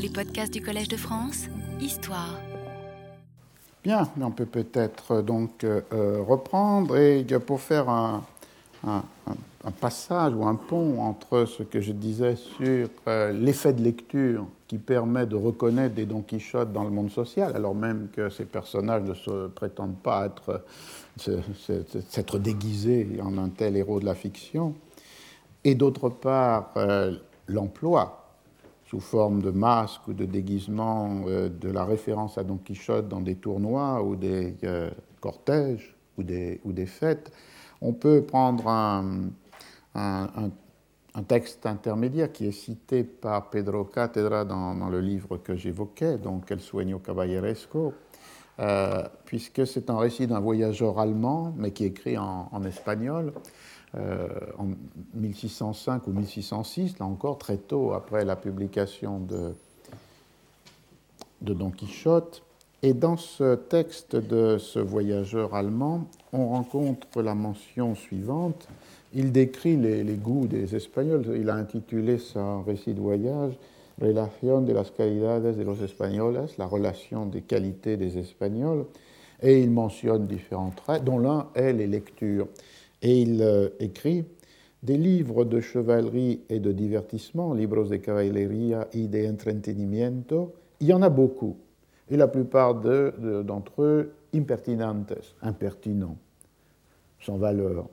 Les podcasts du Collège de France, Histoire. Bien, on peut peut-être donc euh, reprendre et pour faire un, passage ou un pont entre ce que je disais sur euh, l'effet de lecture qui permet de reconnaître des Don Quichotte dans le monde social, alors même que ces personnages ne se prétendent pas être s'être déguisés en un tel héros de la fiction, et d'autre part euh, l'emploi sous forme de masque ou de déguisement euh, de la référence à Don Quichotte dans des tournois ou des euh, cortèges ou des, fêtes, on peut prendre un, texte intermédiaire qui est cité par Pedro Catedra dans, le livre que j'évoquais, donc El Sueño Caballeresco, euh, puisque c'est un récit d'un voyageur allemand, mais qui écrit en, espagnol, en 1605 ou 1606, là encore très tôt après la publication de, Don Quichotte. Et dans ce texte de ce voyageur allemand, on rencontre la mention suivante. Il décrit les, les goûts des Espagnols. Il a intitulé son récit de voyage Relación de las calidades de los españoles, la relation des qualités des Espagnols. Et il mentionne différents traits, dont l'un est les lectures. Et il euh, écrit des livres de chevalerie et de divertissement, libros de caballería y de entretenimiento, il y en a beaucoup. Et la plupart d'entre eux, impertinentes, impertinents, sans valeur.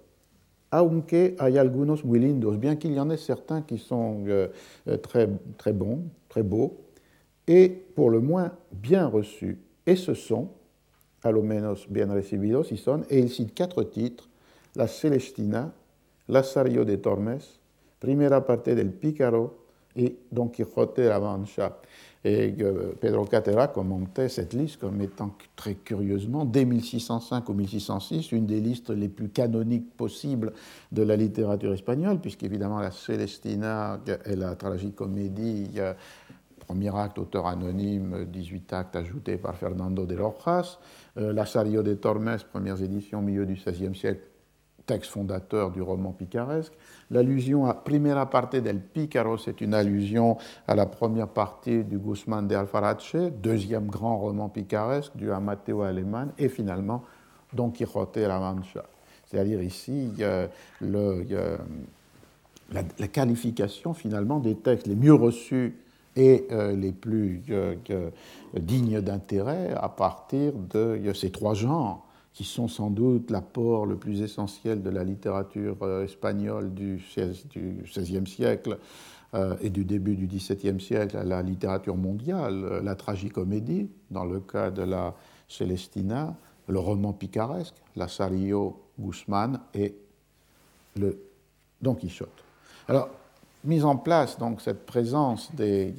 Aunque hay algunos muy lindos, bien qu'il y en ait certains qui sont euh, euh, très, très bons, très beaux, et pour le moins bien reçus. Et ce sont, a lo menos bien recibidos, y son, et il cite quatre titres la Celestina, Lazario de Tormes, Primera parte del Pícaro et Don Quixote de la Mancha. Et euh, Pedro Catera commentait cette liste comme étant très curieusement, dès 1605 ou 1606, une des listes les plus canoniques possibles de la littérature espagnole, puisqu'évidemment la Celestina est la tragicomédie, premier acte auteur anonyme, 18 actes ajoutés par Fernando de Rojas, euh, Lazario de Tormes, premières éditions milieu du XVIe siècle, texte fondateur du roman picaresque. L'allusion à Primera parte del Pícaro, c'est une allusion à la première partie du Guzmán de Alfarache, deuxième grand roman picaresque du Amateo Alemán, et finalement Don Quixote de la Mancha. C'est-à-dire ici la, qualification finalement des textes les mieux reçus et euh, les plus euh, dignes d'intérêt à partir de ces trois genres qui sont sans doute l'apport le plus essentiel de la littérature euh, espagnole du XVIe siècle euh, et du début du XVIIe siècle à la littérature mondiale, euh, la tragicomédie, dans le cas de la Celestina, le roman picaresque, Lazario Guzmán et le Don Quichotte. Alors, mise en place donc cette présence des,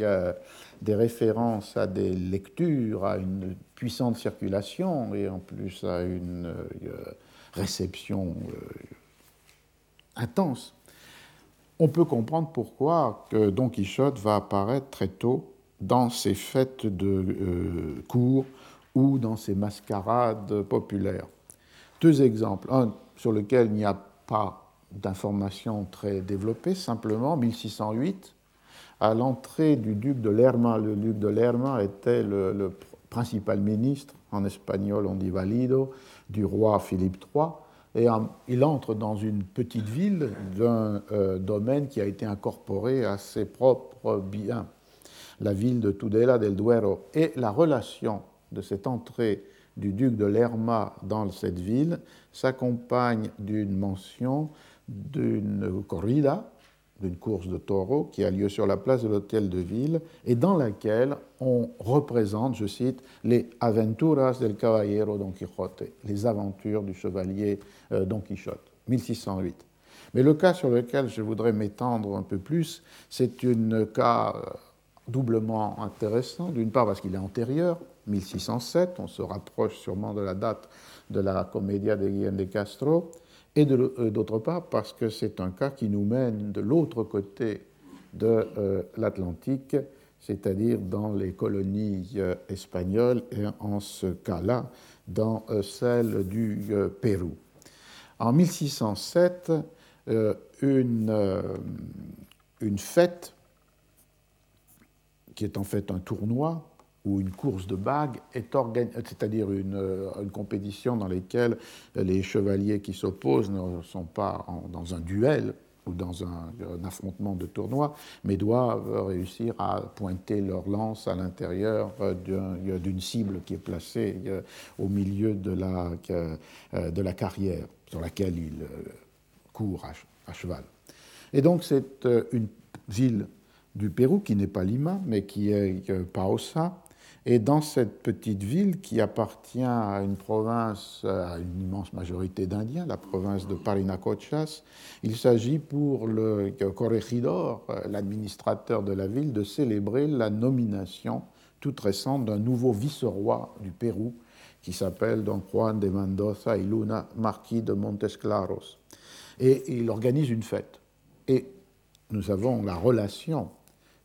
des références à des lectures, à une puissante circulation et en plus à une euh, réception euh, intense, on peut comprendre pourquoi que Don Quichotte va apparaître très tôt dans ces fêtes de euh, cours ou dans ces mascarades populaires. Deux exemples. Un sur lequel il n'y a pas d'informations très développées, simplement 1608, à l'entrée du duc de Lerma. Le duc de Lerma était le, principal ministre, en espagnol on dit valido, du roi Philippe III. Et il entre dans une petite ville d'un euh, domaine qui a été incorporé à ses propres biens, la ville de Tudela del Duero. Et la relation de cette entrée du duc de Lerma dans cette ville s'accompagne d'une mention d'une corrida, d'une course de taureaux qui a lieu sur la place de l'hôtel de ville et dans laquelle on représente, je cite, les aventuras del caballero Don Quixote, les aventures du chevalier euh, Don Quichotte, 1608. Mais le cas sur lequel je voudrais m'étendre un peu plus, c'est un cas euh, doublement intéressant, d'une part parce qu'il est antérieur, 1607, on se rapproche sûrement de la date de la Commedia de Guillaume de Castro, et euh, d'autre part parce que c'est un cas qui nous mène de l'autre côté de euh, l'Atlantique, c'est-à-dire dans les colonies euh, espagnoles, et en ce cas-là, dans celle du Pérou. En 1607, une, une fête qui est en fait un tournoi ou une course de bagues, c'est-à-dire une, une, compétition dans laquelle les chevaliers qui s'opposent ne sont pas dans un duel, ou dans un, affrontement de tournoi, mais doivent réussir à pointer leur lance à l'intérieur d'une cible qui est placée euh, au milieu de la, euh, de la carrière sur laquelle ils euh, courent à, cheval. Et donc c'est une ville du Pérou qui n'est pas Lima, mais qui est Paosa, et dans cette petite ville qui appartient à une province, à une immense majorité d'Indiens, la province de Parinacochas, il s'agit pour le corregidor, l'administrateur de la ville, de célébrer la nomination toute récente d'un nouveau vice-roi du Pérou qui s'appelle Don Juan de Mendoza y Luna, marquis de Montesclaros. Et il organise une fête. Et nous avons la relation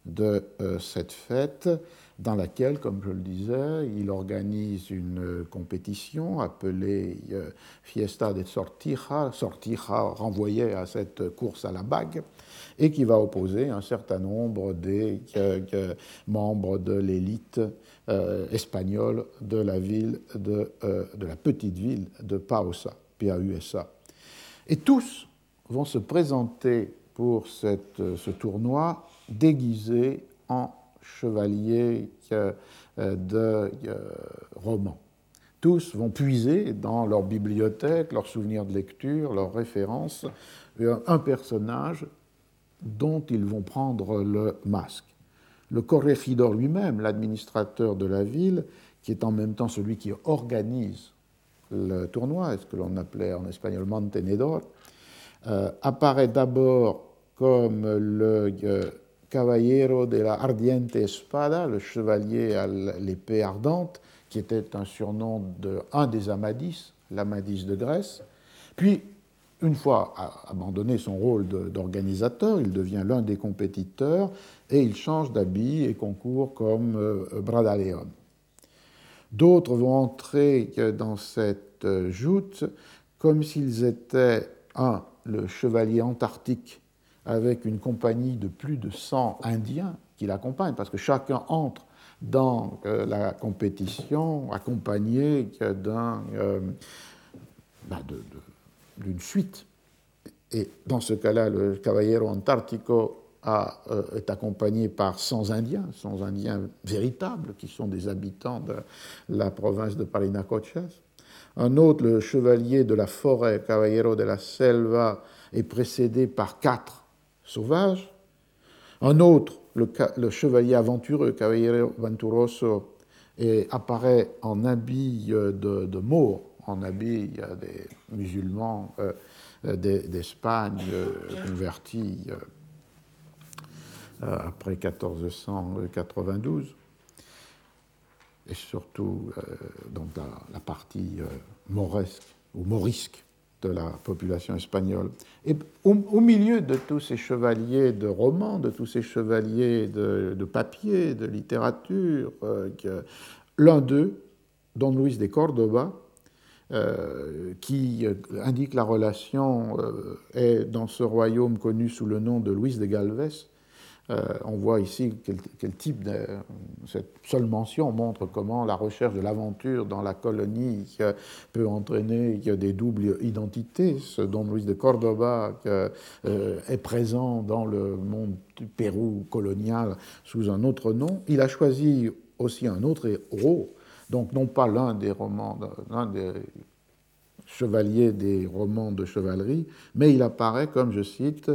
de euh, cette fête dans laquelle, comme je le disais, il organise une compétition appelée euh, Fiesta de Sortija, Sortija renvoyait à cette course à la bague, et qui va opposer un certain nombre des euh, membres de l'élite euh, espagnole de la ville de, de, la petite ville de Pausa, P-A-U-S-A. Et tous vont se présenter pour cette, ce tournoi déguisés en chevaliers euh, de euh, romans. Tous vont puiser dans leur bibliothèque, leurs souvenirs de lecture, leurs références, un personnage dont ils vont prendre le masque. Le corregidor lui-même, l'administrateur de la ville, qui est en même temps celui qui organise le tournoi, ce que l'on appelait en espagnol mantenedor, euh, apparaît d'abord comme le Caballero de la Ardiente Espada, le chevalier à l'épée ardente, qui était un surnom d'un des Amadis, l'Amadis de Grèce. Puis, une fois abandonné son rôle d'organisateur, il devient l'un des compétiteurs et il change d'habit et concourt comme euh, Bradaleon. D'autres vont entrer dans cette euh, joute comme s'ils étaient, un, le chevalier antarctique avec une compagnie de plus de 100 Indiens qui l'accompagnent, parce que chacun entre dans euh, la compétition accompagné d'un, euh, bah, d'une suite. Et dans ce cas-là, le Caballero Antarctico a, euh, est accompagné par 100 Indiens, 100 Indiens véritables, qui sont des habitants de la province de Parinacochas. Un autre, le chevalier de la forêt, Caballero de la Selva, est précédé par quatre sauvage. Un autre, le, chevalier aventureux, Cavaliere Venturoso, apparaît en habit de, de en habit des musulmans euh, d'Espagne euh, convertis euh, après 1492, et surtout dans la, partie mauresque ou morisque de la population espagnole. Et au, milieu de tous ces chevaliers de romans, de tous ces chevaliers de, papier, de littérature, euh, l'un d'eux, Don Luis de Córdoba, euh, qui euh, indique la relation, est dans ce royaume connu sous le nom de Luis de Galvez, euh, on voit ici quel, type de. Cette seule mention montre comment la recherche de l'aventure dans la colonie peut entraîner des doubles identités. Ce Don Luis de Cordoba euh, est présent dans le monde du Pérou colonial sous un autre nom. Il a choisi aussi un autre héros, donc non pas l'un des romans, l'un des chevaliers des romans de chevalerie, mais il apparaît comme, je cite,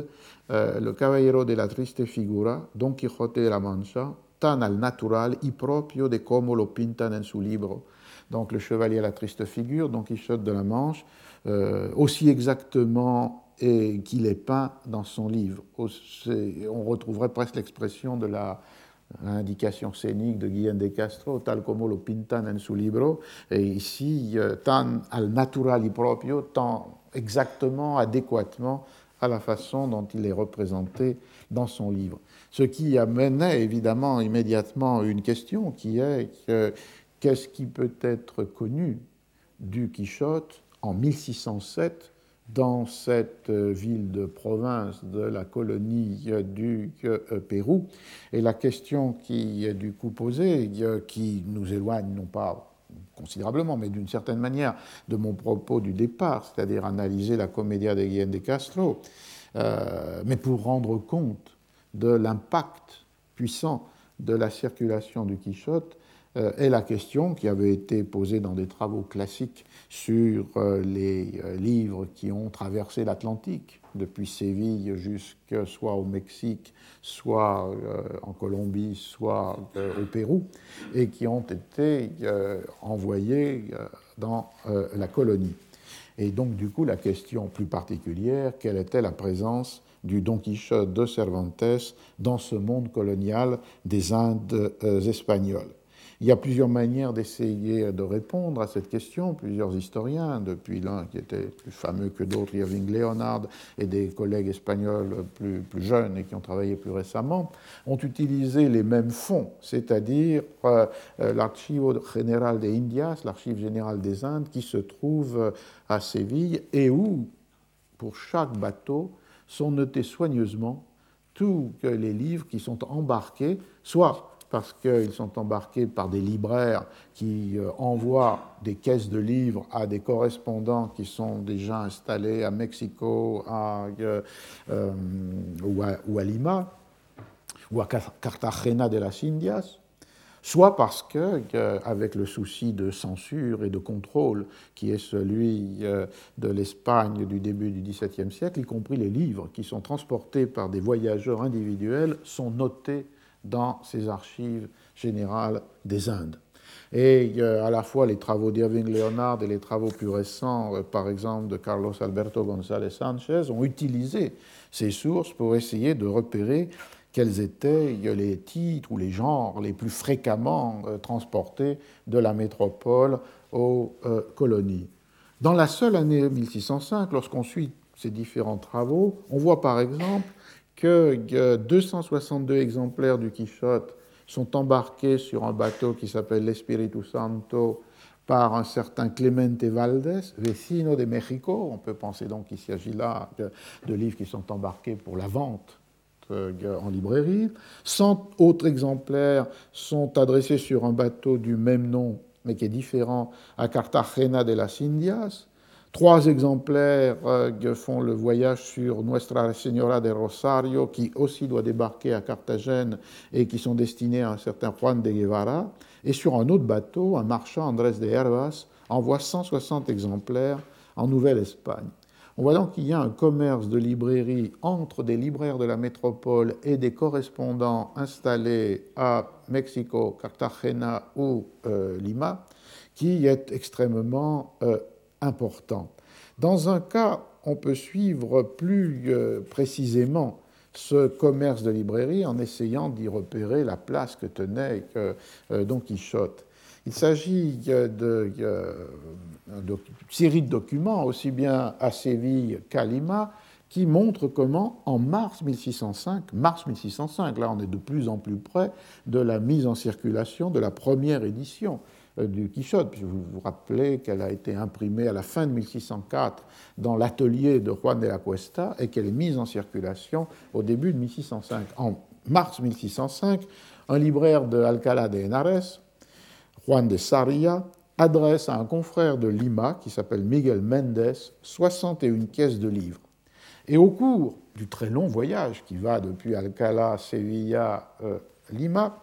euh, le Caballero de la Triste Figura, Don Quixote de la Mancha, tan al natural y proprio de como lo pintan en su libro. Donc le Chevalier à la Triste Figure, Don Quixote de la Manche, euh, aussi exactement qu'il est peint dans son livre. On retrouverait presque l'expression de la l'indication scénique de Guillaume de Castro, tal como lo pintan en su libro, et ici, euh, tan al natural y proprio, tant exactement, adéquatement à la façon dont il est représenté dans son livre. Ce qui amenait évidemment immédiatement une question qui est qu'est-ce qui peut être connu du Quichotte en 1607 dans cette ville de province de la colonie du Pérou. Et la question qui est du coup posée, qui nous éloigne non pas considérablement, mais d'une certaine manière, de mon propos du départ, c'est-à-dire analyser la comédia de Guillaume de Castro, euh, mais pour rendre compte de l'impact puissant de la circulation du Quichotte, euh, est la question qui avait été posée dans des travaux classiques sur euh, les livres qui ont traversé l'Atlantique, depuis Séville jusque soit au Mexique, soit en Colombie, soit au Pérou, et qui ont été envoyés dans la colonie. Et donc, du coup, la question plus particulière, quelle était la présence du Don Quichotte de Cervantes dans ce monde colonial des Indes euh, espagnoles? Il y a plusieurs manières d'essayer de répondre à cette question. Plusieurs historiens, depuis l'un qui était plus fameux que d'autres, Irving Leonard, et des collègues espagnols plus, jeunes et qui ont travaillé plus récemment, ont utilisé les mêmes fonds, c'est-à-dire euh, euh, l'Archivo General de Indias, l'archive générale des Indes, qui se trouve à Séville et où, pour chaque bateau, sont notés soigneusement tous les livres qui sont embarqués, soit parce qu'ils sont embarqués par des libraires qui euh, envoient des caisses de livres à des correspondants qui sont déjà installés à Mexico euh, euh, ou, à, Lima, ou à Cartagena de las Indias, soit parce que, avec le souci de censure et de contrôle qui est celui de l'Espagne du début du XVIIe siècle, y compris les livres qui sont transportés par des voyageurs individuels, sont notés dans ces archives générales des Indes. Et euh, à la fois les travaux d'Irving Leonard et les travaux plus récents, euh, par exemple de Carlos Alberto González Sánchez, ont utilisé ces sources pour essayer de repérer quels étaient les titres ou les genres les plus fréquemment euh, transportés de la métropole aux colonies. Dans la seule année 1605, lorsqu'on suit ces différents travaux, on voit par exemple que 262 exemplaires du Quichotte sont embarqués sur un bateau qui s'appelle l'Espiritu Santo par un certain Clemente Valdés, vecino de Mexico. On peut penser donc qu'il s'agit là de, livres qui sont embarqués pour la vente euh, en librairie. 100 autres exemplaires sont adressés sur un bateau du même nom, mais qui est différent, à Cartagena de las Indias. Trois exemplaires euh, font le voyage sur Nuestra Señora de Rosario, qui aussi doit débarquer à Carthagène et qui sont destinés à un certain Juan de Guevara. Et sur un autre bateau, un marchand, Andrés de Hervas, envoie 160 exemplaires en Nouvelle-Espagne. On voit donc qu'il y a un commerce de librairie entre des libraires de la métropole et des correspondants installés à Mexico, Cartagena ou euh, Lima, qui est extrêmement euh, important. Dans un cas, on peut suivre plus euh, précisément ce commerce de librairie en essayant d'y repérer la place que tenait euh, Don Quichotte. Il s'agit de, de, série de documents, aussi bien à Séville qu'à Lima, qui montrent comment, en mars 1605, mars 1605, là on est de plus en plus près de la mise en circulation de la première édition euh, du Quichotte. Je vous vous rappelez qu'elle a été imprimée à la fin de 1604 dans l'atelier de Juan de la Cuesta et qu'elle est mise en circulation au début de 1605. En mars 1605, un libraire de Alcalá de Henares, Juan de Sarria, adresse à un confrère de Lima qui s'appelle Miguel Méndez 61 caisses de livres. Et au cours du très long voyage qui va depuis Alcalá, Sevilla, euh, Lima,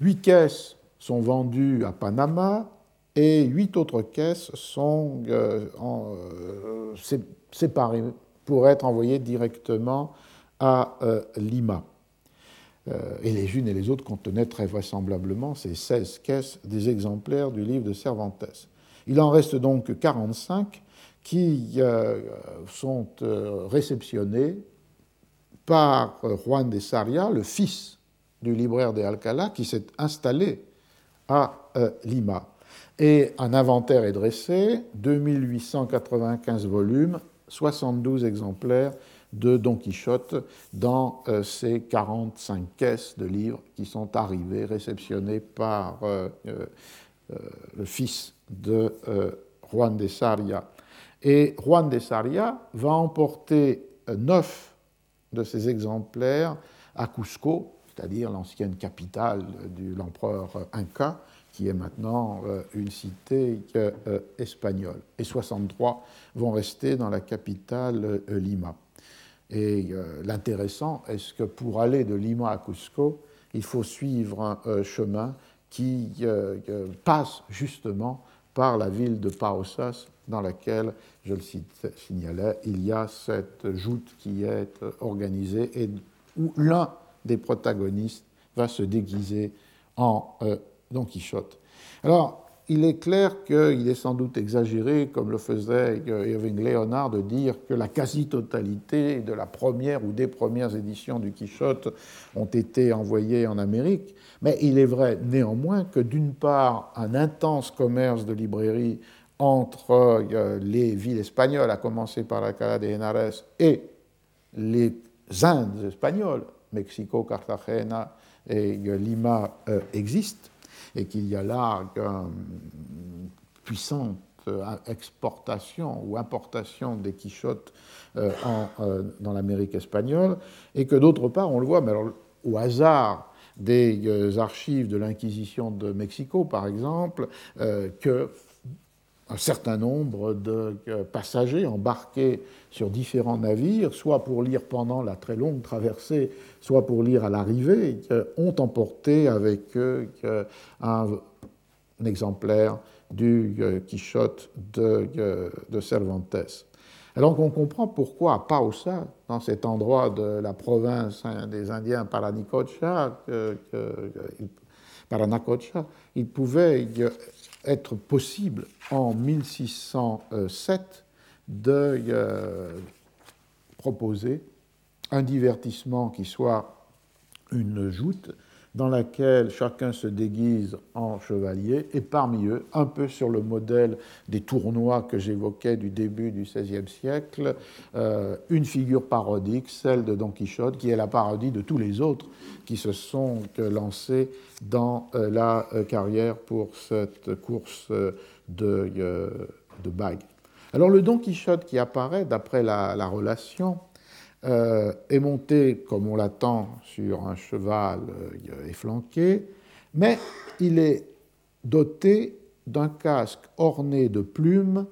huit caisses sont vendues à Panama et huit autres caisses sont euh, euh, séparées pour être envoyées directement à euh, Lima. et les unes et les autres contenaient très vraisemblablement ces 16 caisses des exemplaires du livre de Cervantes. Il en reste donc 45 qui sont réceptionnés par Juan de Saria, le fils du libraire de Alcalá, qui s'est installé à euh, Lima. Et un inventaire est dressé, 2895 volumes, 72 exemplaires de Don Quichotte dans euh, ces 45 caisses de livres qui sont arrivés, réceptionnés par euh, le fils de Juan de Saria. Et Juan de Saria va emporter neuf de ces exemplaires à Cusco, c'est-à-dire l'ancienne capitale de l'empereur Inca, qui est maintenant euh, une cité euh, espagnole. Et 63 vont rester dans la capitale euh, Lima. Et l'intéressant est que pour aller de Lima à Cusco, il faut suivre un chemin qui passe justement par la ville de Paosas, dans laquelle, je le signalais, il y a cette joute qui est organisée et où l'un des protagonistes va se déguiser en Don Quichotte. Alors, il est clair qu'il est sans doute exagéré, comme le faisait Irving Leonard, de dire que la quasi-totalité de la première ou des premières éditions du Quichotte ont été envoyées en Amérique. Mais il est vrai néanmoins que d'une part, un intense commerce de librairies entre euh, les villes espagnoles, à commencer par la Cala de Henares, et les Indes espagnoles, Mexico, Cartagena et Lima, euh, existent et qu'il y a là une puissante euh, exportation ou importation des quichottes euh, dans l'Amérique espagnole, et que d'autre part, on le voit, mais alors, au hasard des archives de l'Inquisition de Mexico, par exemple, que un certain nombre de passagers embarqués sur différents navires, soit pour lire pendant la très longue traversée, soit pour lire à l'arrivée, ont emporté avec eux un, exemplaire du euh, Quichotte de, euh, de, Cervantes. Alors qu'on comprend pourquoi à Pausa, dans cet endroit de la province hein, des Indiens Paranacocha, Paranacocha, il pouvait être possible en 1607 de euh, proposer un divertissement qui soit une joute dans laquelle chacun se déguise en chevalier, et parmi eux, un peu sur le modèle des tournois que j'évoquais du début du XVIe siècle, euh, une figure parodique, celle de Don Quichotte, qui est la parodie de tous les autres qui se sont lancés dans euh, la carrière pour cette course de, de. Alors le Don Quichotte qui apparaît, d'après la, relation, euh, est monté, comme on l'attend, sur un cheval euh, efflanqué, mais il est doté d'un casque orné de plumes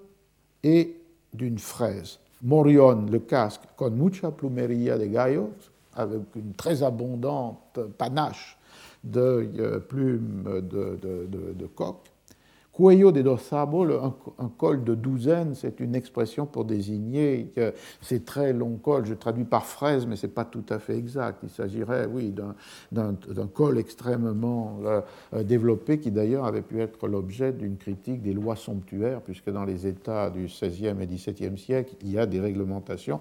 et d'une fraise. Morion, le casque, con mucha plumeria de gallos, avec une très abondante panache de euh, plumes de, de coq, Cuello de dos un, col de douzaine, c'est une expression pour désigner ces très longs cols. Je traduis par fraise, mais ce n'est pas tout à fait exact. Il s'agirait, oui, d'un col extrêmement euh, euh, développé qui d'ailleurs avait pu être l'objet d'une critique des lois somptuaires, puisque dans les États du XVIe et XVIIe siècle, il y a des réglementations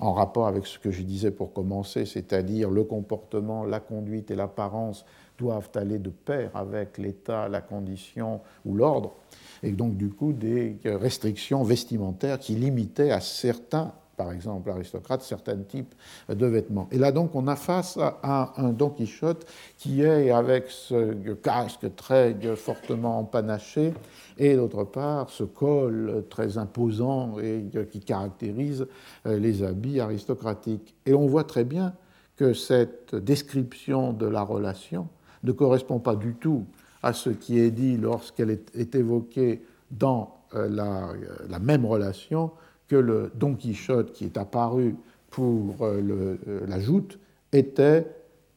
en rapport avec ce que je disais pour commencer, c'est-à-dire le comportement, la conduite et l'apparence doivent aller de pair avec l'état, la condition ou l'ordre, et donc du coup des restrictions vestimentaires qui limitaient à certains, par exemple aristocrates, certains types de vêtements. Et là donc on a face à un Don Quichotte qui est avec ce casque très fortement empanaché et d'autre part ce col très imposant et qui caractérise les habits aristocratiques. Et on voit très bien que cette description de la relation ne correspond pas du tout à ce qui est dit lorsqu'elle est, évoquée dans euh, euh, la, même relation que le Don Quichotte qui est apparu pour euh, la joute était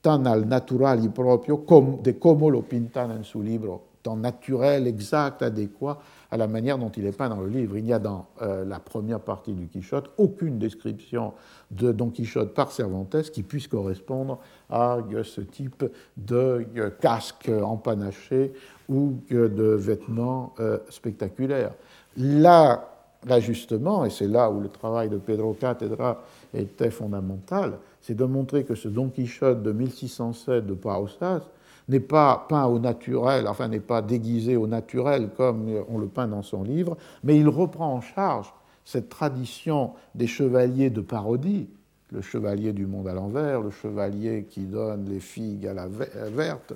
tan al naturali proprio de como lo pintan en su libro, tant naturel, exact, adéquat à la manière dont il est peint dans le livre. Il n'y a dans euh, la première partie du Quichotte aucune description de Don Quichotte par Cervantes qui puisse correspondre à euh, ce type de euh, casque empanaché ou de vêtements spectaculaires. Là, l'ajustement, et c'est là où le travail de Pedro Catedra était fondamental, c'est de montrer que ce Don Quichotte de 1607 de Pausas n'est pas peint au naturel, enfin n'est pas déguisé au naturel comme on le peint dans son livre, mais il reprend en charge cette tradition des chevaliers de parodie, le chevalier du monde à l'envers, le chevalier qui donne les figues à la verte,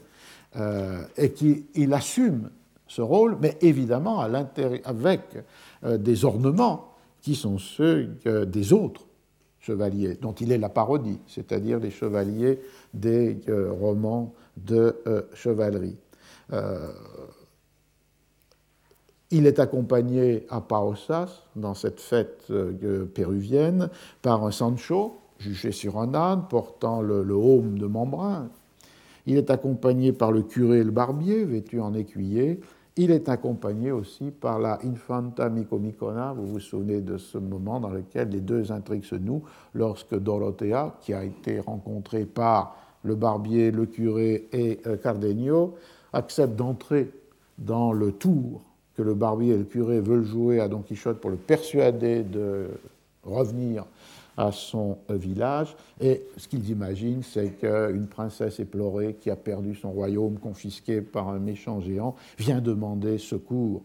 euh, et qui il assume ce rôle, mais évidemment avec euh, des ornements qui sont ceux des autres chevaliers, dont il est la parodie, c'est-à-dire les chevaliers des romans de chevalerie. Il est accompagné à Paosas, dans cette fête euh, péruvienne, par un Sancho, jugé sur un âne, portant le, haume de Membrin. Il est accompagné par le curé et le barbier, vêtu en écuyer. Il est accompagné aussi par la Infanta Micomicona. Vous vous souvenez de ce moment dans lequel les deux intrigues se nouent, lorsque Dorothea, qui a été rencontrée par le barbier, le curé et euh, Cardenio, accepte d'entrer dans le tour que le barbier et le curé veulent jouer à Don Quichotte pour le persuader de revenir à son village. Et ce qu'ils imaginent, c'est qu'une princesse éplorée qui a perdu son royaume confisqué par un méchant géant vient demander secours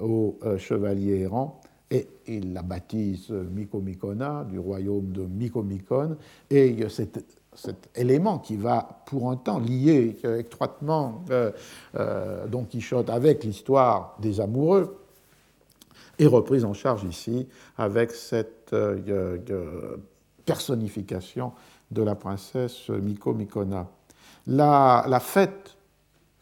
au euh, chevalier errant. Et ils la baptisent Micomicona, du royaume de Micomicon. Et cette cet élément qui va pour un temps lier étroitement euh, euh, Don Quichotte avec l'histoire des amoureux, est reprise en charge ici avec cette euh, personnification de la princesse Miko Mikona. La, fête,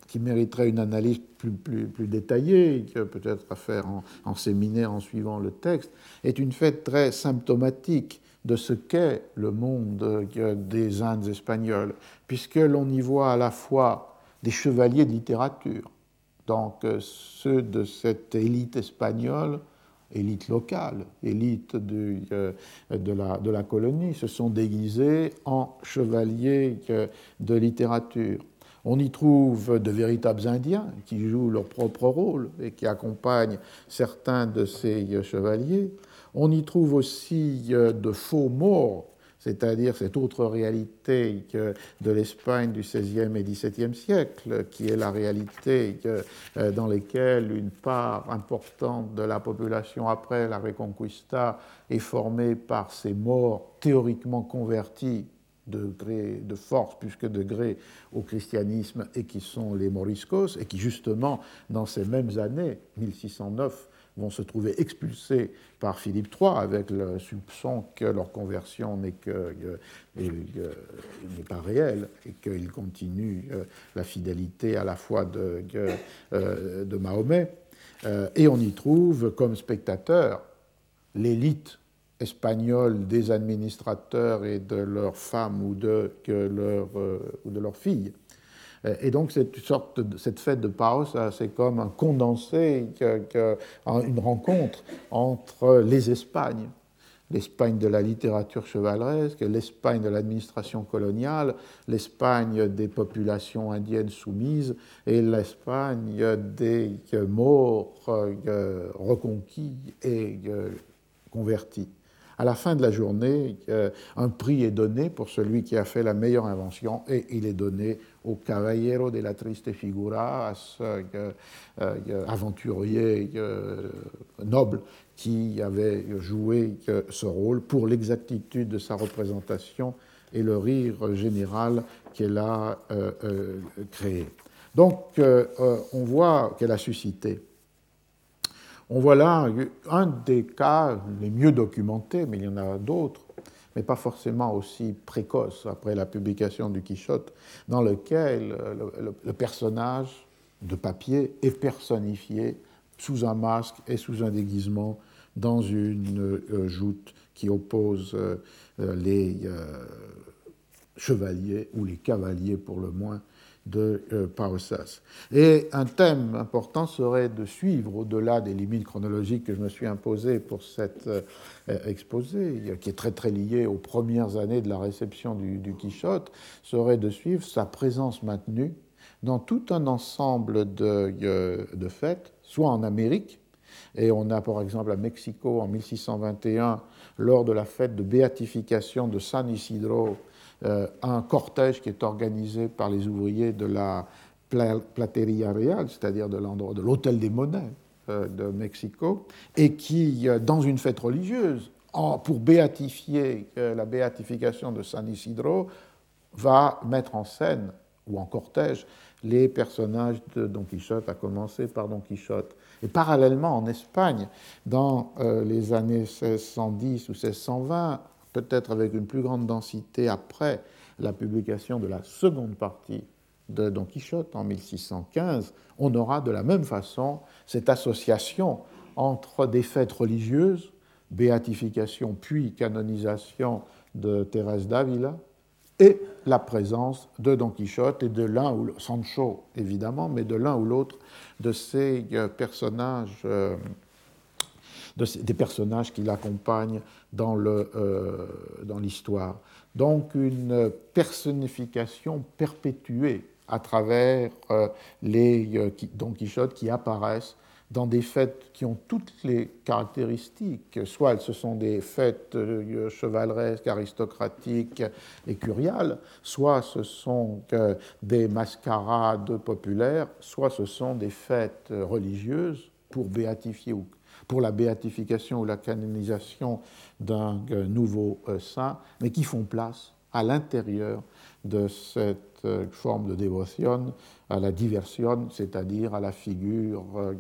qui mériterait une analyse plus, plus, plus détaillée, peut-être à faire en, en séminaire en suivant le texte, est une fête très symptomatique de ce qu'est le monde des Indes espagnoles, puisque l'on y voit à la fois des chevaliers de littérature, donc ceux de cette élite espagnole, élite locale, élite euh, de, la, de, la, colonie, se sont déguisés en chevaliers de littérature. On y trouve de véritables Indiens qui jouent leur propre rôle et qui accompagnent certains de ces chevaliers. On y trouve aussi euh, de faux morts, c'est-à-dire cette autre réalité de l'Espagne du XVIe et XVIIe siècle, qui est la réalité euh, dans laquelle une part importante de la population après la Reconquista est formée par ces morts théoriquement convertis de, gré, de force plus que de gré au christianisme et qui sont les moriscos et qui justement dans ces mêmes années 1609 vont se trouver expulsés par Philippe III avec le soupçon que leur conversion n'est euh, pas réelle et qu'ils continuent euh, la fidélité à la foi de, euh, de Mahomet. Et on y trouve comme spectateur l'élite espagnole des administrateurs et de leurs femmes ou de, ou de leurs filles. Euh, et donc, cette, fête de Paos, c'est comme un condensé, une rencontre entre les Espagnes, l'Espagne de la littérature chevaleresque, l'Espagne de l'administration coloniale, l'Espagne des populations indiennes soumises et l'Espagne des morts euh, reconquis et euh, convertis à la fin de la journée, un prix est donné pour celui qui a fait la meilleure invention et il est donné au Caballero de la Triste Figura, à ce euh, euh, aventurier euh, noble qui avait joué ce rôle pour l'exactitude de sa représentation et le rire général qu'elle a créé. Donc, on voit qu'elle a suscité on voit là un des cas les mieux documentés, mais il y en a d'autres, mais pas forcément aussi précoces après la publication du Quichotte, dans lequel le, personnage de papier est personnifié sous un masque et sous un déguisement dans une euh, joute qui oppose euh, les euh, chevaliers, ou les cavaliers pour le moins, de euh, Et un thème important serait de suivre, au-delà des limites chronologiques que je me suis imposées pour cet euh, exposé, qui est très très lié aux premières années de la réception du, Quichotte, serait de suivre sa présence maintenue dans tout un ensemble de, euh, de fêtes, soit en Amérique, et on a par exemple à Mexico en 1621, lors de la fête de béatification de San Isidro, euh, un cortège qui est organisé par les ouvriers de la Plateria Real, c'est-à-dire de de l'hôtel des monnaies euh, de Mexico, et qui, euh, dans une fête religieuse, pour béatifier la béatification de San Isidro, va mettre en scène, ou en cortège, les personnages de Don Quichotte, à commencer par Don Quichotte. Et parallèlement, en Espagne, dans euh, les années 1610 ou 1620, peut-être avec une plus grande densité après la publication de la seconde partie de Don Quichotte en 1615, on aura de la même façon cette association entre des fêtes religieuses, béatification puis canonisation de Thérèse d'Avila, et la présence de Don Quichotte et de l'un ou Sancho évidemment, mais de l'un ou l'autre de ces euh, personnages, euh, des personnages qui l'accompagnent dans euh, l'histoire. Donc une personnification perpétuée à travers les Don Quichotte qui apparaissent dans des fêtes qui ont toutes les caractéristiques, soit ce sont des fêtes euh, chevaleresques, aristocratiques et curiales, soit ce sont des mascarades populaires, soit ce sont des fêtes religieuses pour béatifier ou pour la béatification ou la canonisation d'un euh, nouveau euh, saint, mais qui font place à l'intérieur de cette forme de dévotion à la diversion, c'est-à-dire à la figure euh,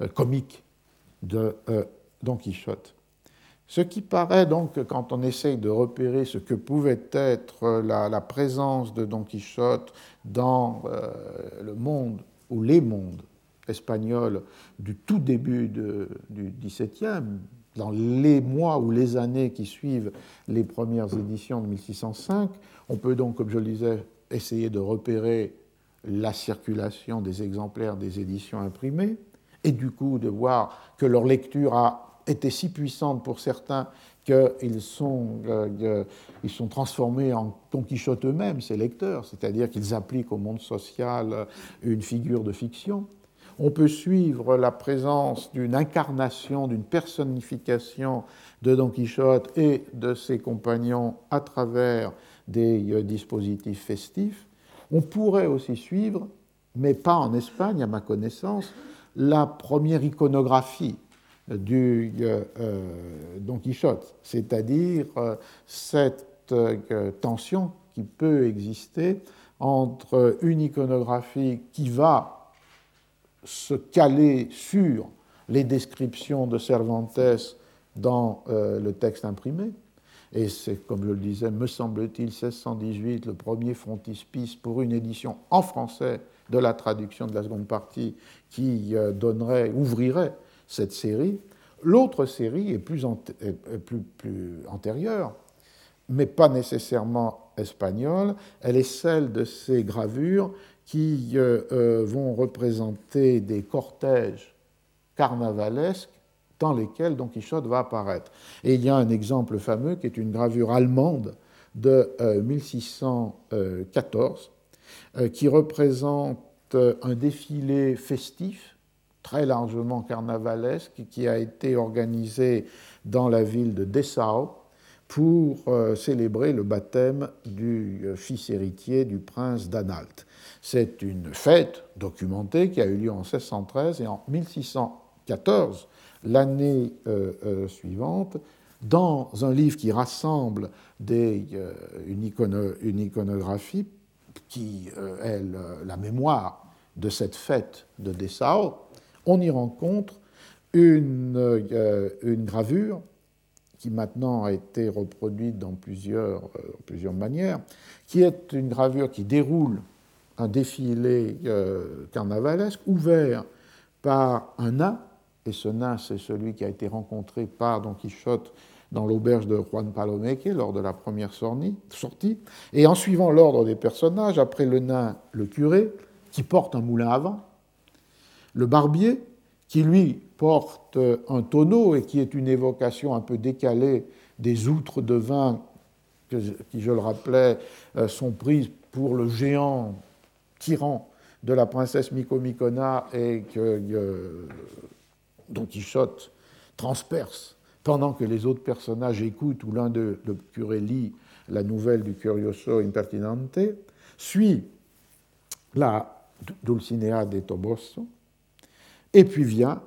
euh, comique de euh, Don Quichotte. Ce qui paraît donc, quand on essaye de repérer ce que pouvait être la, présence de Don Quichotte dans le monde ou les mondes espagnols du tout début du XVIIe, dans les mois ou les années qui suivent les premières éditions de 1605, on peut donc, comme je le disais, essayer de repérer la circulation des exemplaires des éditions imprimées, et du coup de voir que leur lecture a été si puissante pour certains qu'ils sont, euh, ils sont transformés en Don Quichotte eux-mêmes, ces lecteurs, c'est-à-dire qu'ils appliquent au monde social une figure de fiction. On peut suivre la présence d'une incarnation, d'une personnification de Don Quichotte et de ses compagnons à travers des euh, dispositifs festifs. On pourrait aussi suivre, mais pas en Espagne à ma connaissance, la première iconographie du euh, euh, Don Quichotte, c'est-à-dire cette tension qui peut exister entre une iconographie qui va se caler sur les descriptions de Cervantes dans le texte imprimé, et c'est, comme je le disais, me semble-t-il, 1618, le premier frontispice pour une édition en français de la traduction de la seconde partie qui euh, donnerait, ouvrirait cette série. L'autre série est plus, antérieure, mais pas nécessairement espagnole. Elle est celle de ces gravures qui euh, euh, vont représenter des cortèges carnavalesques dans lesquels Don Quichotte va apparaître. Et il y a un exemple fameux qui est une gravure allemande de 1614 euh, qui représente un défilé festif très largement carnavalesque qui a été organisé dans la ville de Dessau pour célébrer le baptême du fils héritier du prince d'Anhalt. C'est une fête documentée qui a eu lieu en 1613 et en 1614 l'année euh, euh, suivante dans un livre qui rassemble euh, une, iconographie qui est la mémoire de cette fête de Dessau, on y rencontre une, gravure qui maintenant a été reproduite dans plusieurs, plusieurs manières, qui est une gravure qui déroule un défilé carnavalesque ouvert par un nain et ce nain, c'est celui qui a été rencontré par Don Quichotte dans l'auberge de Juan Palomeque lors de la première sortie. Et en suivant l'ordre des personnages, après le nain, le curé, qui porte un moulin à vent, le barbier, qui lui porte un tonneau et qui est une évocation un peu décalée des outres de vin qui, je le rappelais, euh, sont prises pour le géant tyran de la princesse Micomicona et que euh, Don Quichotte transperce pendant que les autres personnages écoutent ou l'un d'eux, le la nouvelle du Curioso Impertinente, suit la Dulcinea de Toboso, et puis vient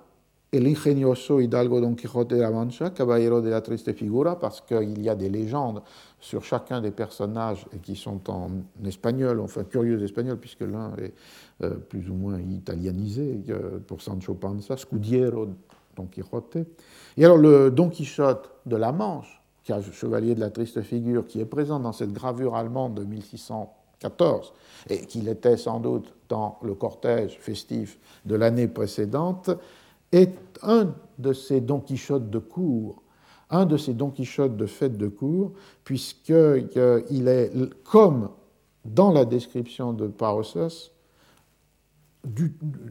et l'ingenioso Hidalgo Don Quixote de la Mancha, Caballero de la Triste Figura, parce qu'il y a des légendes sur chacun des personnages qui sont en espagnol, enfin curieux espagnol, puisque l'un est euh, plus ou moins italianisé euh, pour Sancho Panza, Scudiero Don Quixote. Et alors le Don Quichotte de la Manche, qui a chevalier de la triste figure, qui est présent dans cette gravure allemande de 1614, et qu'il était sans doute dans le cortège festif de l'année précédente, est un de ces Don Quichotte de cour, un de ces Don Quichotte de fête de cour, puisqu'il est, comme dans la description de Paracelsus,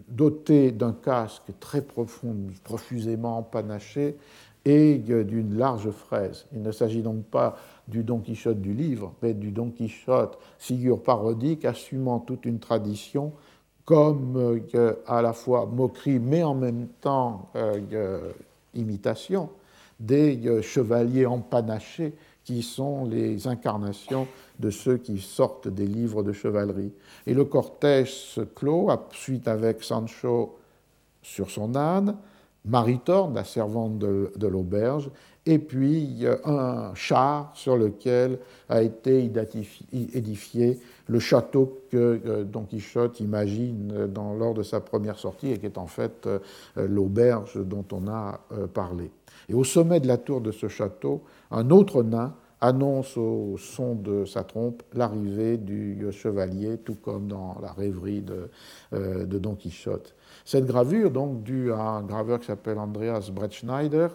doté d'un casque très profond, profusément panaché et d'une large fraise. Il ne s'agit donc pas du Don Quichotte du livre, mais du Don Quichotte, figure parodique, assumant toute une tradition comme euh, à la fois moquerie, mais en même temps euh, imitation des euh, chevaliers empanachés qui sont les incarnations de ceux qui sortent des livres de chevalerie. Et le cortège se clôt, suite avec Sancho sur son âne, Maritorne, la servante de, l'auberge, et puis un char sur lequel a été édifié le château que Don Quichotte imagine dans, lors de sa première sortie et qui est en fait euh, l'auberge dont on a euh, parlé. Et au sommet de la tour de ce château, un autre nain annonce au son de sa trompe l'arrivée du chevalier, tout comme dans la rêverie de, euh, de Don Quichotte. Cette gravure, donc due à un graveur qui s'appelle Andreas Brettschneider,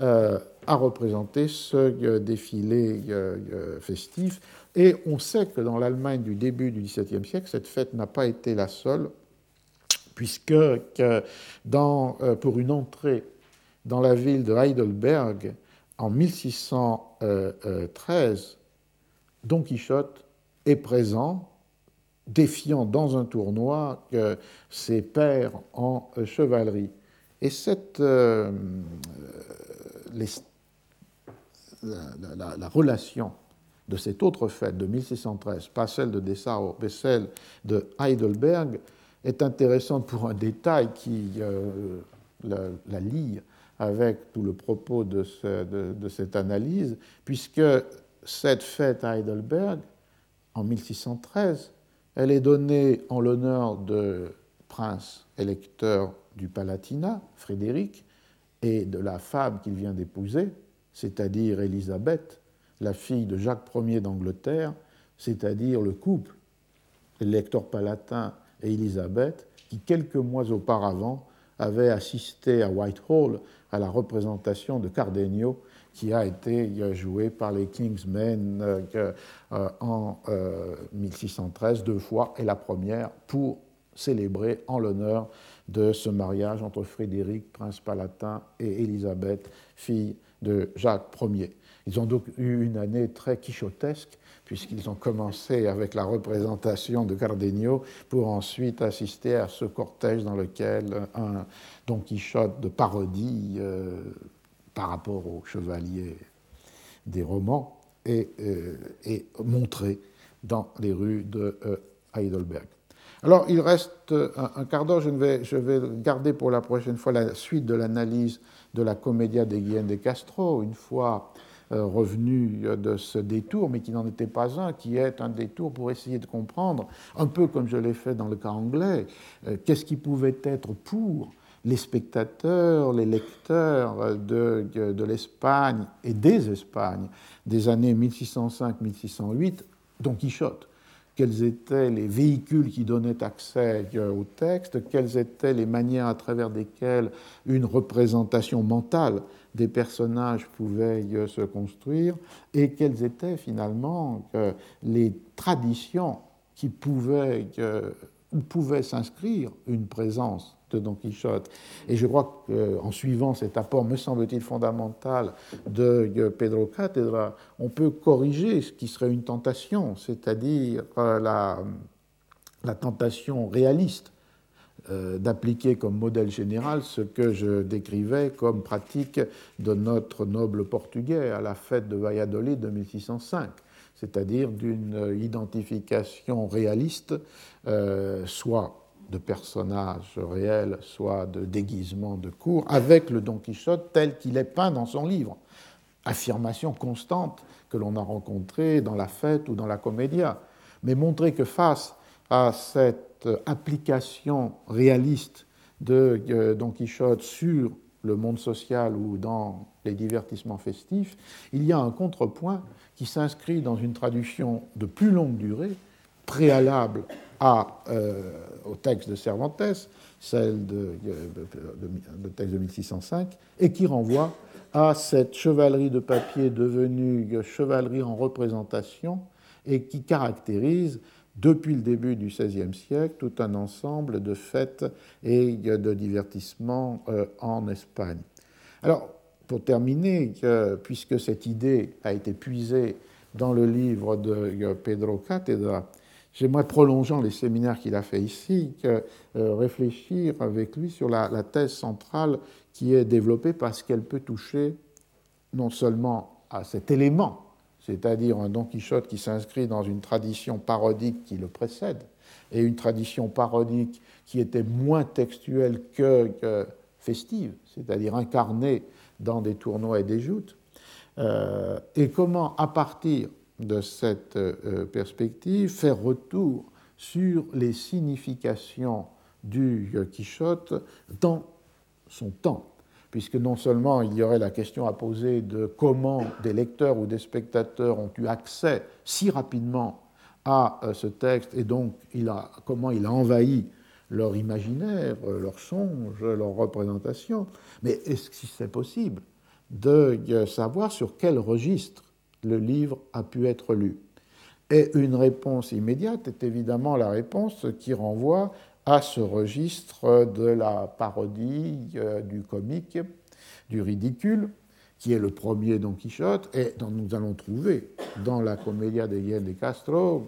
euh, a représenté ce euh, défilé festif. Et on sait que dans l'Allemagne du début du XVIIe siècle, cette fête n'a pas été la seule, puisque pour une entrée dans la ville de Heidelberg, en 1613, Don Quichotte est présent, défiant dans un tournoi ses pairs en chevalerie. Et cette, euh, la, relation de cette autre fête de 1613, pas celle de Dessau, mais celle de Heidelberg, est intéressante pour un détail qui euh, la, lie avec tout le propos de, cette analyse, puisque cette fête à Heidelberg, en 1613, elle est donnée en l'honneur de prince électeur du Palatinat, Frédéric, et de la femme qu'il vient d'épouser, c'est-à-dire Élisabeth, la fille de Jacques Ier d'Angleterre, c'est-à-dire le couple électeur palatin et Élisabeth, qui quelques mois auparavant avait assisté à Whitehall à la représentation de Cardenio qui a été euh, joué par les Kingsmen euh, euh, en 1613 deux fois, et la première pour célébrer en l'honneur de ce mariage entre Frédéric, prince palatin, et Élisabeth, fille de Jacques Ier. Ils ont donc eu une année très quichotesque, puisqu'ils ont commencé avec la représentation de Cardenio pour ensuite assister à ce cortège dans lequel un Don Quichotte de parodie euh, par rapport aux chevaliers des romans est, euh, montré dans les rues de euh, Heidelberg. Alors, il reste un, quart d'heure. Je, vais, je vais garder pour la prochaine fois la suite de l'analyse de la Commedia de Guillaume de Castro, une fois revenu de ce détour, mais qui n'en était pas un, qui est un détour pour essayer de comprendre, un peu comme je l'ai fait dans le cas anglais, euh, qu'est-ce qui pouvait être pour les spectateurs, les lecteurs de, de l'Espagne et des Espagnes des années 1605-1608, Don Quichotte. Quels étaient les véhicules qui donnaient accès au texte, quelles étaient les manières à travers lesquelles une représentation mentale des personnages pouvaient se construire, et quelles étaient finalement les traditions qui pouvaient, où pouvait s'inscrire une présence de Don Quichotte. Et je crois qu'en suivant cet apport, me semble-t-il, fondamental de Pedro Cátedra, on peut corriger ce qui serait une tentation, c'est-à-dire euh, la, la, tentation réaliste euh, d'appliquer comme modèle général ce que je décrivais comme pratique de notre noble portugais à la fête de Valladolid de 1605 c'est-à-dire d'une identification réaliste, euh, soit de personnages réels, soit de déguisements de cours, avec le Don Quichotte tel qu'il est peint dans son livre. Affirmation constante que l'on a rencontrée dans la fête ou dans la comédia. Mais montrer que face à cette application réaliste de euh, Don Quichotte sur le monde social ou dans les divertissements festifs, il y a un contrepoint qui s'inscrit dans une traduction de plus longue durée, préalable euh, au texte de Cervantes, celle de, de, texte de 1605, et qui renvoie à cette chevalerie de papier devenue chevalerie en représentation et qui caractérise depuis le début du XVIe siècle tout un ensemble de fêtes et de divertissements euh, en Espagne. Alors, pour terminer, puisque cette idée a été puisée dans le livre de Pedro Catedra, j'aimerais, prolongeant les séminaires qu'il a fait ici, euh, réfléchir avec lui sur la, la, thèse centrale qui est développée parce qu'elle peut toucher non seulement à cet élément c'est-à-dire un Don Quichotte qui s'inscrit dans une tradition parodique qui le précède, et une tradition parodique qui était moins textuelle que, festive, c'est-à-dire incarnée dans des tournois et des joutes, euh, et comment, à partir de cette euh, perspective, faire retour sur les significations du Quichotte dans son temps, puisque non seulement il y aurait la question à poser de comment des lecteurs ou des spectateurs ont eu accès si rapidement à euh, ce texte et donc comment il a envahi leur imaginaire, euh, leur songe, leur représentation, mais est-ce que c'est possible de euh, savoir sur quel registre le livre a pu être lu? Et une réponse immédiate est évidemment la réponse qui renvoie à ce registre de la parodie, euh, du comique, du ridicule, qui est le premier Don Quichotte, et dont nous allons trouver dans la Commedia de Guillermo de Castro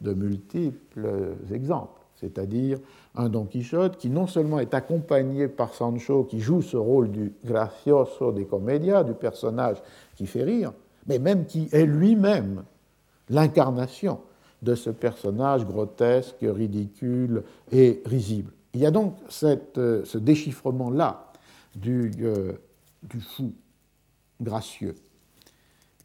de multiples exemples, c'est-à-dire un Don Quichotte qui non seulement est accompagné par Sancho, qui joue ce rôle du gracioso des comédias, du personnage qui fait rire, mais même qui est lui-même l'incarnation de ce personnage grotesque, ridicule et risible. Il y a donc euh, ce déchiffrement-là du, euh, du fou gracieux.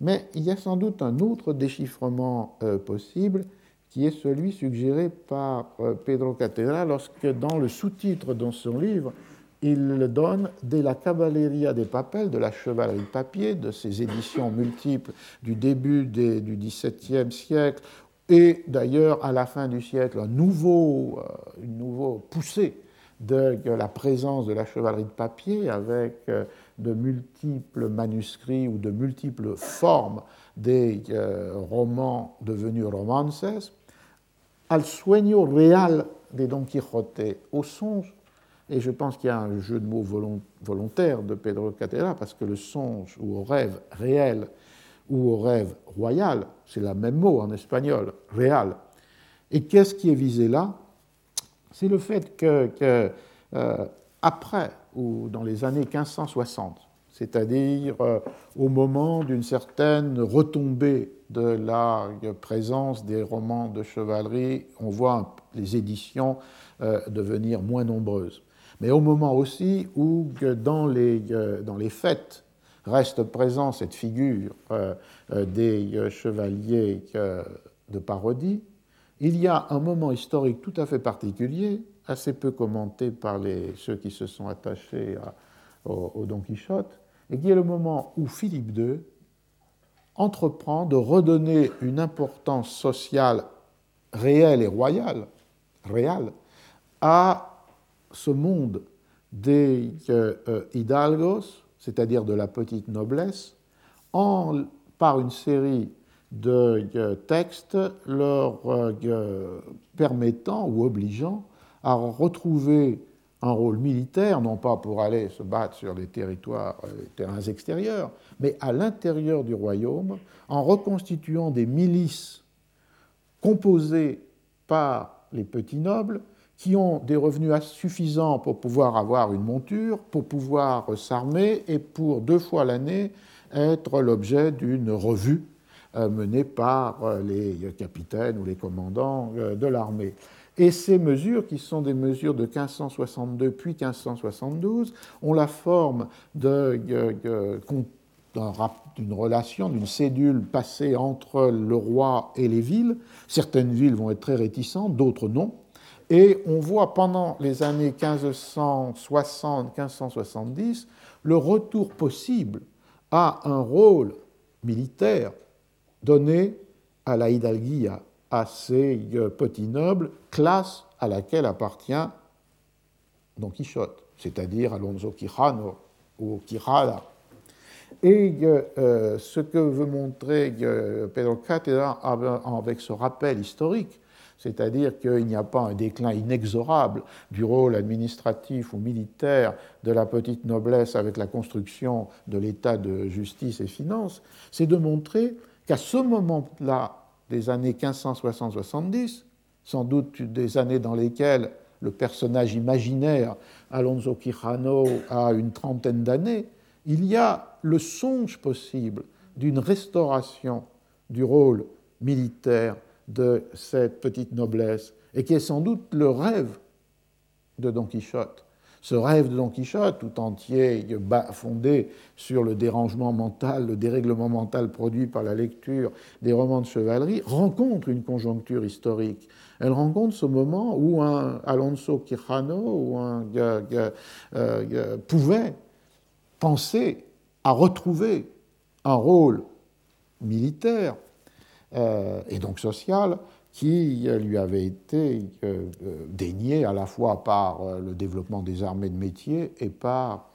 Mais il y a sans doute un autre déchiffrement euh, possible qui est celui suggéré par Pedro Catedra lorsque, dans le sous-titre de son livre, il donne de la Cavalleria des Papels, de la chevalerie de papier, de ces éditions multiples du début du XVIIe siècle, et d'ailleurs, à la fin du siècle, un nouveau, euh, une nouvelle poussée de, la présence de la chevalerie de papier avec euh, de multiples manuscrits ou de multiples formes des euh, romans devenus romances, al sueño real de Don Quijote, au songe, et je pense qu'il y a un jeu de mots volontaire de Pedro Catella, parce que le songe ou au rêve réel ou au rêve royal, c'est le même mot en espagnol, réal. Et qu'est-ce qui est visé là? C'est le fait que, euh, après, ou dans les années 1560, c'est-à-dire euh, au moment d'une certaine retombée de la présence des romans de chevalerie, on voit les éditions euh, devenir moins nombreuses. Mais au moment aussi où, dans les, dans les fêtes reste présent cette figure euh, euh, des euh, chevaliers de parodie, il y a un moment historique tout à fait particulier, assez peu commenté par les, ceux qui se sont attachés au, Don Quichotte, et qui est le moment où Philippe II entreprend de redonner une importance sociale réelle et royale, réelle, à ce monde des hidalgos, c'est-à-dire de la petite noblesse, en, par une série de euh, textes leur euh, permettant ou obligeant à retrouver un rôle militaire, non pas pour aller se battre sur les territoires, les euh, terrains extérieurs, mais à l'intérieur du royaume, en reconstituant des milices composées par les petits nobles qui ont des revenus suffisants pour pouvoir avoir une monture, pour pouvoir s'armer et pour deux fois l'année être l'objet d'une revue euh, menée par euh, les capitaines ou les commandants euh, de l'armée. Et ces mesures, qui sont des mesures de 1562 puis 1572, ont la forme d'une relation, d'une cédule passée entre le roi et les villes. Certaines villes vont être très réticentes, d'autres non. Et on voit pendant les années 1560-1570 le retour possible à un rôle militaire donné à la hidalguia, à ces petits nobles, classe à laquelle appartient Don Quichotte, c'est-à-dire Alonso Quijano ou Quijada. Et euh, ce que veut montrer euh, Pedro Cátedra avec ce rappel historique, c'est-à-dire qu'il n'y a pas un déclin inexorable du rôle administratif ou militaire de la petite noblesse avec la construction de l'état de justice et finances, c'est de montrer qu'à ce moment-là des années 1560-70, sans doute des années dans lesquelles le personnage imaginaire Alonso Quijano a une trentaine d'années, il y a le songe possible d'une restauration du rôle militaire de cette petite noblesse, et qui est sans doute le rêve de Don Quichotte. Ce rêve de Don Quichotte, tout entier fondé sur le dérangement mental, le dérèglement mental produit par la lecture des romans de chevalerie, rencontre une conjoncture historique. Elle rencontre ce moment où un Alonso Quijano ou un, euh, pouvait penser à retrouver un rôle militaire euh, et donc social qui lui avait été euh, euh, dénié à la fois par euh, le développement des armées de métier et par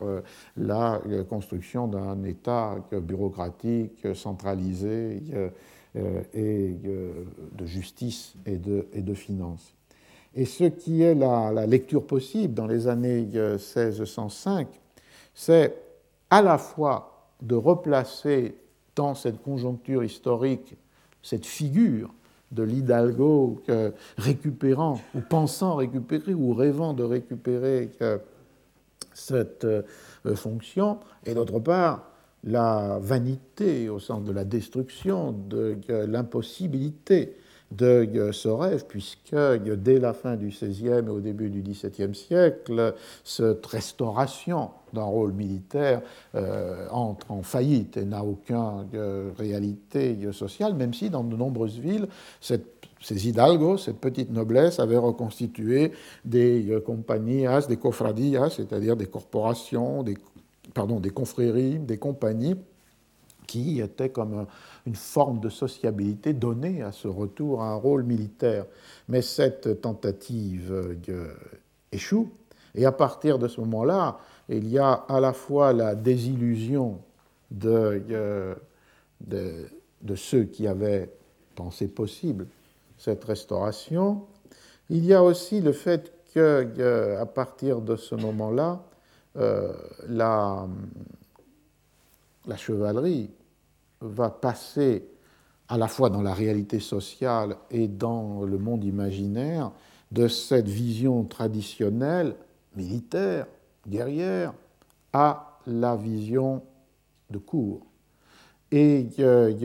la construction d'un État bureaucratique centralisé et de justice et de, et finances. Et ce qui est la, lecture possible dans les années 1605, c'est à la fois de replacer dans cette conjoncture historique cette figure de l'Hidalgo récupérant ou pensant récupérer ou rêvant de récupérer cette euh, fonction, et d'autre part la vanité au sens de la destruction, de l'impossibilité de ce rêve, puisque dès la fin du XVIe et au début du XVIIe siècle, cette restauration d'un rôle militaire euh, entre en faillite et n'a aucune euh, réalité sociale, même si dans de nombreuses villes, ces hidalgos, cette petite noblesse, avait reconstitué des euh, compagnies, des cofradías, c'est-à-dire des corporations, des, pardon, des confréries, des compagnies qui étaient comme une forme de sociabilité donnée à ce retour à un rôle militaire. Mais cette tentative euh, échoue, et à partir de ce moment-là, il y a à la fois la désillusion de, euh, de, ceux qui avaient pensé possible cette restauration, il y a aussi le fait qu'à euh, partir de ce moment-là, la, la chevalerie va passer à la fois dans la réalité sociale et dans le monde imaginaire de cette vision traditionnelle, militaire, guerrière, à la vision de cour. Et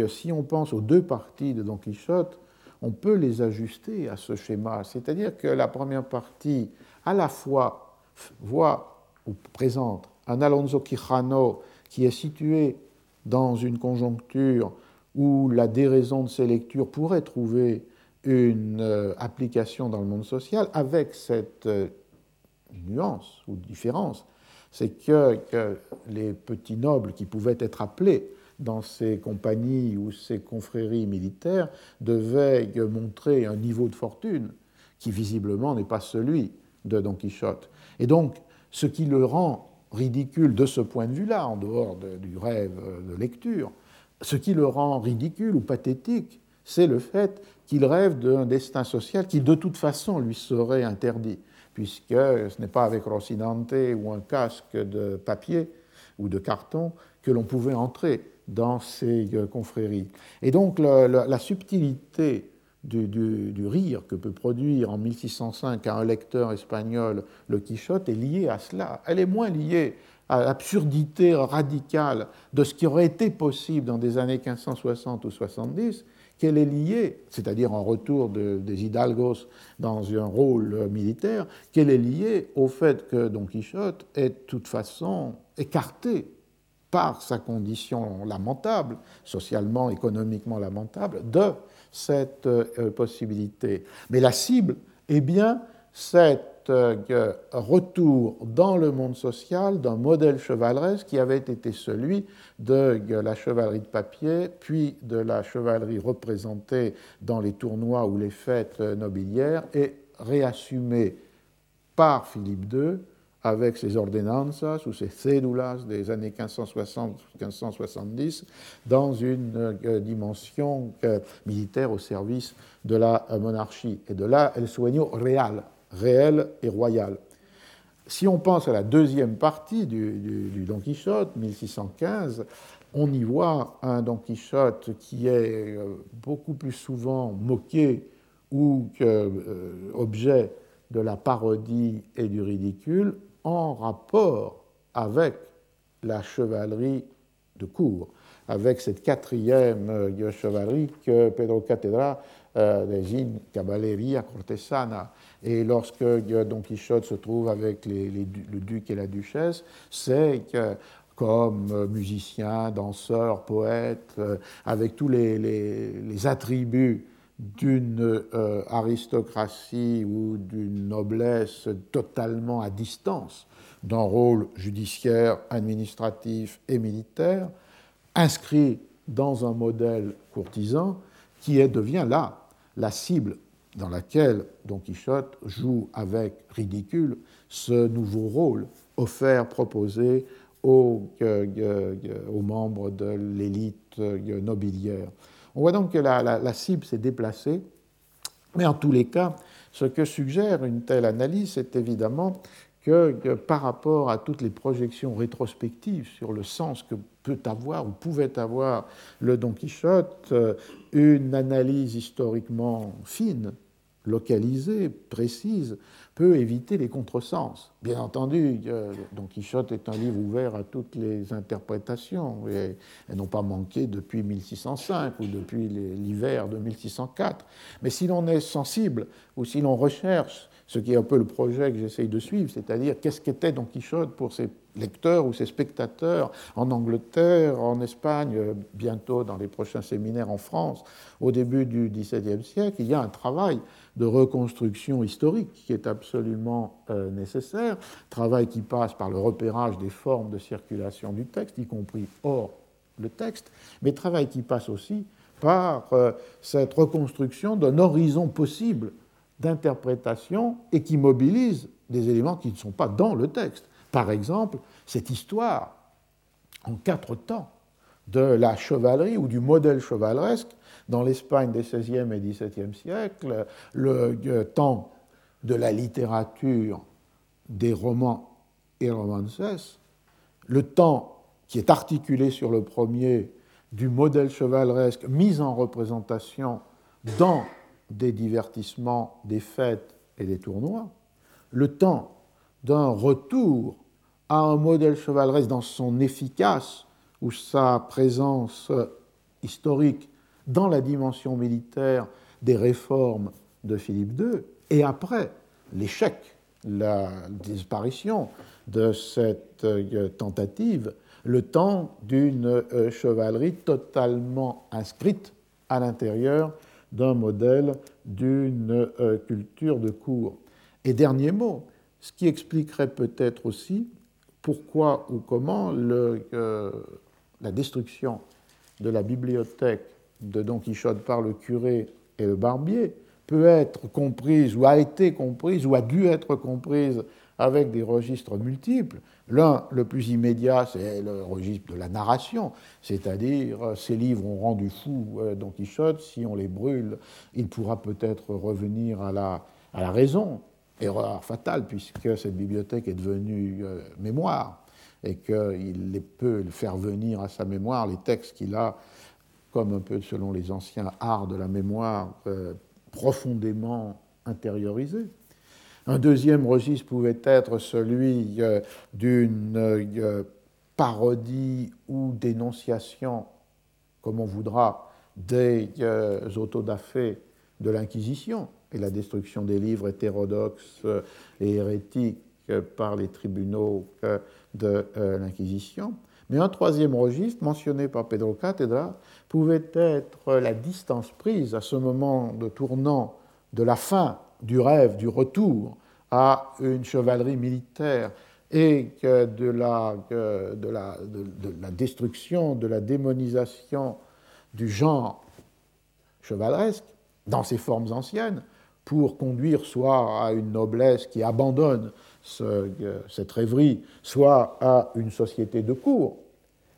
si on pense aux deux parties de Don Quichotte, on peut les ajuster à ce schéma. C'est-à-dire que la première partie, à la fois, voit ou présente un Alonso Quijano qui est situé dans une conjoncture où la déraison de ces lectures pourrait trouver une euh, application dans le monde social, avec cette euh, nuance ou différence, c'est que, les petits nobles qui pouvaient être appelés dans ces compagnies ou ces confréries militaires devaient montrer un niveau de fortune qui visiblement n'est pas celui de Don Quichotte. Et donc, ce qui le rend ridicule de ce point de vue-là, en dehors du rêve de lecture, ce qui le rend ridicule ou pathétique, c'est le fait qu'il rêve d'un destin social qui de toute façon lui serait interdit, puisque ce n'est pas avec Rocinante ou un casque de papier ou de carton que l'on pouvait entrer dans ces euh, confréries. Et donc la subtilité du, rire que peut produire en 1605 à un lecteur espagnol le Quichotte est liée à cela. Elle est moins liée à l'absurdité radicale de ce qui aurait été possible dans des années 1560 ou 70 qu'elle est liée, c'est-à-dire un retour des hidalgos dans un rôle militaire, qu'elle est liée au fait que Don Quichotte est de toute façon écarté par sa condition lamentable, socialement, économiquement lamentable, de cette euh, possibilité. Mais la cible est bien cet euh, retour dans le monde social d'un modèle chevaleresque qui avait été celui de la chevalerie de papier, puis de la chevalerie représentée dans les tournois ou les fêtes nobilières, et réassumé par Philippe II avec ses ordonnances ou ses cédulas des années 1560-1570 dans une euh, dimension euh, militaire au service de la monarchie. Et de là, el sueño real, réel et royal. Si on pense à la deuxième partie du, Don Quichotte, 1615, on y voit un Don Quichotte qui est euh, beaucoup plus souvent moqué ou objet de la parodie et du ridicule en rapport avec la chevalerie de cour, avec cette quatrième euh, chevalerie que Pedro Catedra euh, désigne Caballeria Cortesana. Et lorsque Don Quichotte se trouve avec le duc et la duchesse, c'est que comme euh, musicien, danseur, poète, euh, avec tous les, attributs d'une euh, aristocratie ou d'une noblesse totalement à distance d'un rôle judiciaire, administratif et militaire, inscrit dans un modèle courtisan qui devient là la cible dans laquelle Don Quichotte joue avec ridicule ce nouveau rôle offert, proposé aux, aux membres de l'élite nobiliaire. On voit donc que la, cible s'est déplacée, mais en tous les cas, ce que suggère une telle analyse, c'est évidemment que, par rapport à toutes les projections rétrospectives sur le sens que peut avoir ou pouvait avoir le Don Quichotte, euh, une analyse historiquement fine localisée, précise, peut éviter les contresens. Bien entendu, Don Quichotte est un livre ouvert à toutes les interprétations, et elles n'ont pas manqué depuis 1605 ou depuis l'hiver de 1604. Mais si l'on est sensible ou si l'on recherche ce qui est un peu le projet que j'essaye de suivre, c'est-à-dire qu'est-ce qu'était Don Quichotte pour ses lecteurs ou ses spectateurs en Angleterre, en Espagne, bientôt dans les prochains séminaires en France, au début du XVIIe siècle, il y a un travail de reconstruction historique qui est absolument euh, nécessaire, travail qui passe par le repérage des formes de circulation du texte, y compris hors le texte, mais travail qui passe aussi par euh, cette reconstruction d'un horizon possible d'interprétation et qui mobilise des éléments qui ne sont pas dans le texte. Par exemple, cette histoire en quatre temps de la chevalerie ou du modèle chevaleresque dans l'Espagne des XVIe et XVIIe siècles, le temps de la littérature des romans et romances, le temps qui est articulé sur le premier du modèle chevaleresque mis en représentation dans des divertissements, des fêtes et des tournois, le temps d'un retour à un modèle chevaleresque dans son efficace ou sa présence historique dans la dimension militaire des réformes de Philippe II, et après l'échec, la disparition de cette euh, tentative, le temps d'une euh, chevalerie totalement inscrite à l'intérieur d'un modèle d'une euh, culture de cour. Et dernier mot, ce qui expliquerait peut-être aussi pourquoi ou comment la destruction de la bibliothèque de Don Quichotte par le curé et le barbier peut être comprise ou a été comprise ou a dû être comprise avec des registres multiples. L'un, le plus immédiat, c'est le registre de la narration, c'est-à-dire euh, ces livres ont rendu fou euh, Don Quichotte, si on les brûle, il pourra peut-être revenir à la, raison. Erreur fatale, puisque cette bibliothèque est devenue euh, mémoire et qu'il peut faire venir à sa mémoire les textes qu'il a comme un peu selon les anciens arts de la mémoire, profondément intériorisé. Un deuxième registre pouvait être celui euh, d'une euh, parodie ou dénonciation, comme on voudra, des euh, autodafés de l'Inquisition et la destruction des livres hétérodoxes et hérétiques par les tribunaux de l'Inquisition. Mais un troisième registre, mentionné par Pedro Catedra, pouvait être la distance prise à ce moment de tournant de la fin du rêve, du retour à une chevalerie militaire et de la, de, la, de, la, destruction, de la démonisation du genre chevaleresque dans ses formes anciennes pour conduire soit à une noblesse qui abandonne cette rêverie, soit à une société de cour.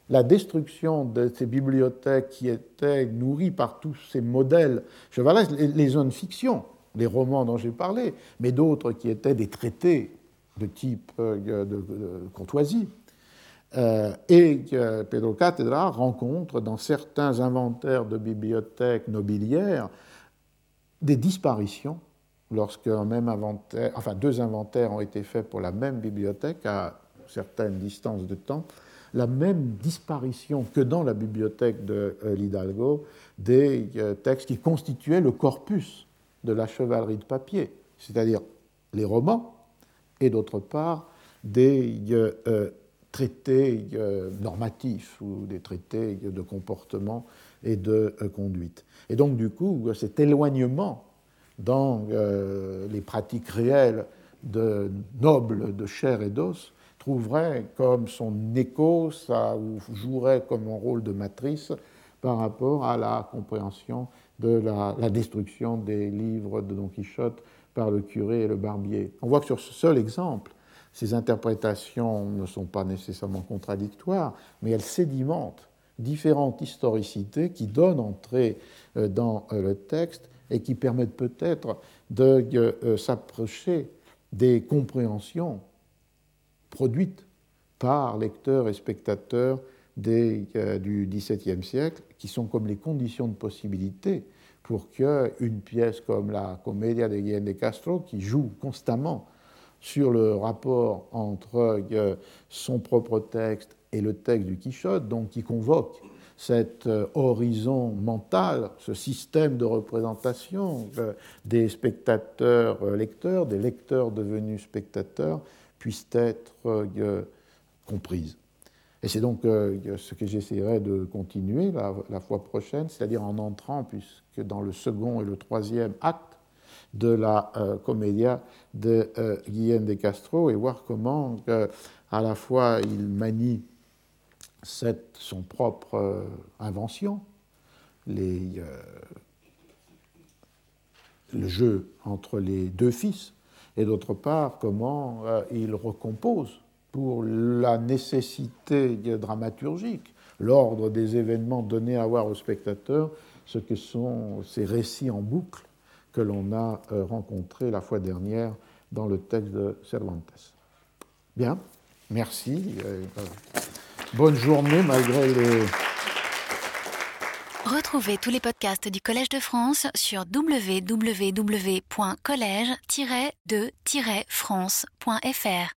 La destruction de ces bibliothèques qui étaient nourries par tous ces modèles chevaleresques, les zones fiction, les romans dont j'ai parlé, mais d'autres qui étaient des traités de type euh, de, courtoisie. Euh, et que Pedro Catedra rencontre dans certains inventaires de bibliothèques nobiliaires des disparitions lorsque même inventaire, enfin deux inventaires ont été faits pour la même bibliothèque à certaines distances de temps, la même disparition que dans la bibliothèque de euh, l'Hidalgo des textes qui constituaient le corpus de la chevalerie de papier, c'est-à-dire les romans, et d'autre part des euh, euh, traités euh, normatifs ou des traités de comportement et de conduite. Et donc du coup, cet éloignement dans les pratiques réelles de nobles de chair et d'os trouverait comme son écho, ça ou jouerait comme un rôle de matrice par rapport à la compréhension de la, destruction des livres de Don Quichotte par le curé et le barbier. On voit que sur ce seul exemple, ces interprétations ne sont pas nécessairement contradictoires, mais elles sédimentent différentes historicités qui donnent entrée euh, dans euh, le texte et qui permettent peut-être de euh, s'approcher des compréhensions produites par lecteurs et spectateurs du XVIIe siècle, qui sont comme les conditions de possibilité pour qu'une pièce comme la Commedia de Guillaume de Castro, qui joue constamment sur le rapport entre euh, son propre texte et le texte du Quichotte, donc qui convoque cet euh, horizon mental, ce système de représentation euh, des spectateurs lecteurs, des lecteurs devenus spectateurs, puisse être comprise. Et c'est donc euh, ce que j'essaierai de continuer la, fois prochaine, c'est-à-dire en entrant, puisque dans le second et le troisième acte de la euh, comédia de euh, Guillaume de Castro, et voir comment à la fois il manie son propre invention, le jeu entre les deux fils, et d'autre part comment il recompose pour la nécessité dramaturgique, l'ordre des événements donnés à voir au spectateur, ce que sont ces récits en boucle que l'on a euh, rencontrés la fois dernière dans le texte de Cervantes. Bien, merci. Euh, bonne journée malgré les... Retrouvez tous les podcasts du Collège de France sur www.collège-de-france.fr.